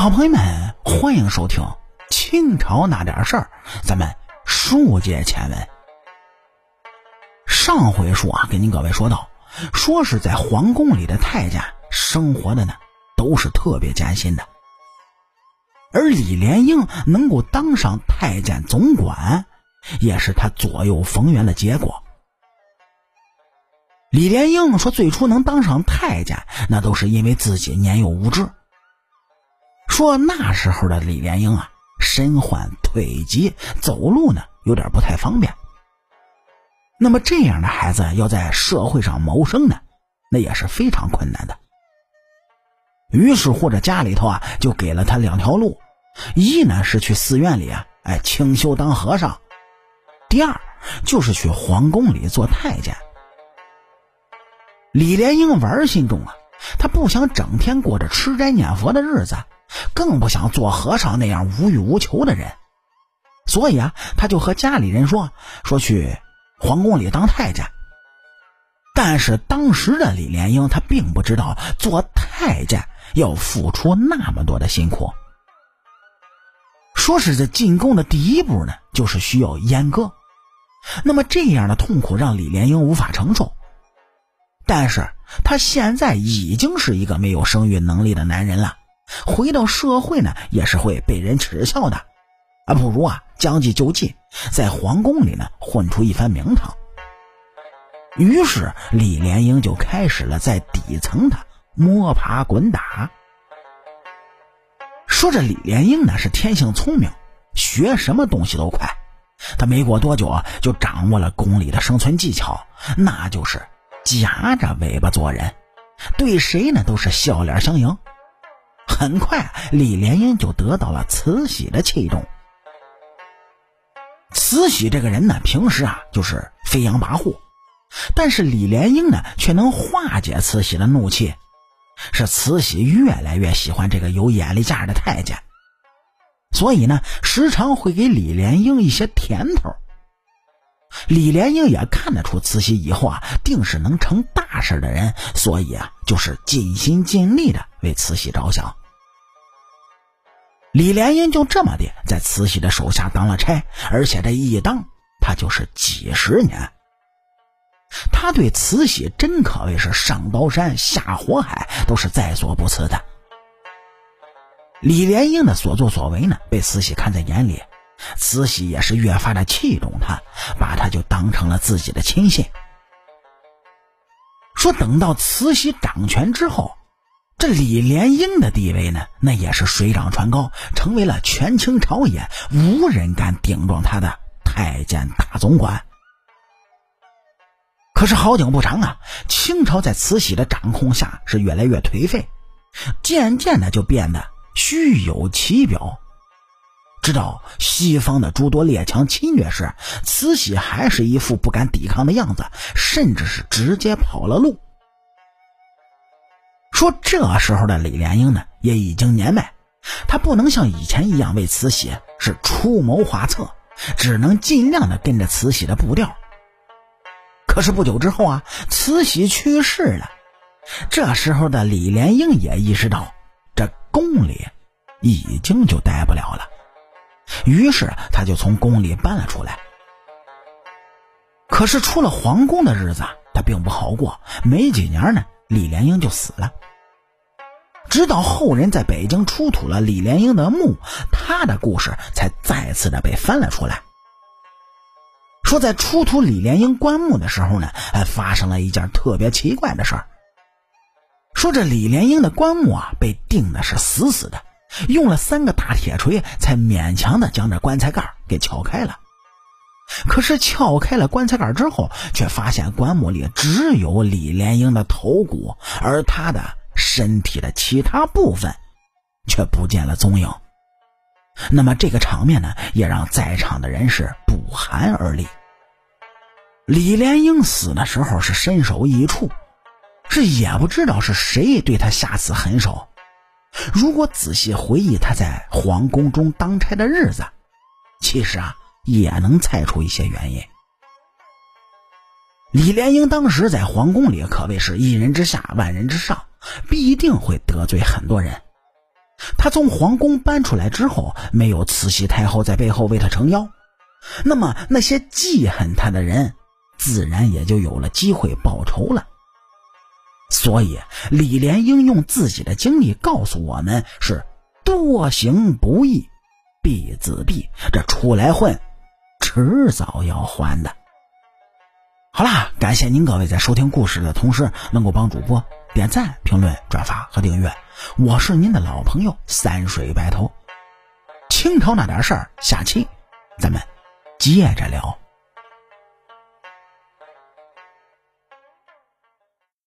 好朋友们，欢迎收听清朝那点事儿，咱们书接前文。上回书啊，跟您各位说到，说是在皇宫里的太监生活的呢，都是特别艰辛的。而李莲英能够当上太监总管，也是他左右逢源的结果。李莲英说，最初能当上太监，那都是因为自己年幼无知。说那时候的李莲英啊，身患腿疾，走路呢有点不太方便。那么这样的孩子要在社会上谋生呢，那也是非常困难的。于是乎，这家里头啊，就给了他两条路：一呢是去寺院里啊，哎清修当和尚；第二就是去皇宫里做太监。李莲英玩心重啊，他不想整天过着吃斋念佛的日子，更不想做和尚那样无欲无求的人，所以啊，他就和家里人说说去皇宫里当太监。但是当时的李莲英，他并不知道做太监。要付出那么多的辛苦，说是这进宫的第一步呢，就是需要阉割。那么这样的痛苦让李莲英无法承受，但是他现在已经是一个没有生育能力的男人了，回到社会呢也是会被人耻笑的，啊，不如啊将计就计，在皇宫里呢混出一番名堂。于是李莲英就开始了在底层的。摸爬滚打。说这李莲英呢是天性聪明，学什么东西都快。他没过多久啊，就掌握了宫里的生存技巧，那就是夹着尾巴做人，对谁呢都是笑脸相迎。很快，李莲英就得到了慈禧的器重。慈禧这个人呢，平时啊就是飞扬跋扈，但是李莲英呢却能化解慈禧的怒气。是慈禧越来越喜欢这个有眼力劲的太监，所以呢，时常会给李莲英一些甜头。李莲英也看得出慈禧以后啊，定是能成大事的人，所以啊，就是尽心尽力的为慈禧着想。李莲英就这么的在慈禧的手下当了差，而且这一当，他就是几十年。他对慈禧真可谓是上刀山下火海，都是在所不辞的。李莲英的所作所为呢，被慈禧看在眼里，慈禧也是越发的器重他，把他就当成了自己的亲信。说等到慈禧掌权之后，这李莲英的地位呢，那也是水涨船高，成为了权倾朝野、无人敢顶撞他的太监大总管。可是好景不长啊，清朝在慈禧的掌控下是越来越颓废，渐渐的就变得虚有其表。直到西方的诸多列强侵略时，慈禧还是一副不敢抵抗的样子，甚至是直接跑了路。说这时候的李莲英呢，也已经年迈，他不能像以前一样为慈禧是出谋划策，只能尽量的跟着慈禧的步调。可是不久之后啊，慈禧去世了。这时候的李莲英也意识到，这宫里已经就待不了了。于是他就从宫里搬了出来。可是出了皇宫的日子，他并不好过。没几年呢，李莲英就死了。直到后人在北京出土了李莲英的墓，他的故事才再次的被翻了出来。说在出土李莲英棺木的时候呢，还发生了一件特别奇怪的事儿。说这李莲英的棺木啊，被钉的是死死的，用了三个大铁锤才勉强的将这棺材盖给撬开了。可是撬开了棺材盖之后，却发现棺木里只有李莲英的头骨，而他的身体的其他部分却不见了踪影。那么这个场面呢，也让在场的人是不寒而栗。李莲英死的时候是身首异处，是也不知道是谁对他下此狠手。如果仔细回忆他在皇宫中当差的日子，其实啊也能猜出一些原因。李莲英当时在皇宫里可谓是一人之下万人之上，必定会得罪很多人。他从皇宫搬出来之后，没有慈禧太后在背后为他撑腰，那么那些记恨他的人，自然也就有了机会报仇了。所以，李莲英用自己的经历告诉我们：是多行不义必自毙，这出来混，迟早要还的。好啦，感谢您各位在收听故事的同时，能够帮主播点赞、评论、转发和订阅。我是您的老朋友三水白头。清朝那点事儿，下期咱们接着聊。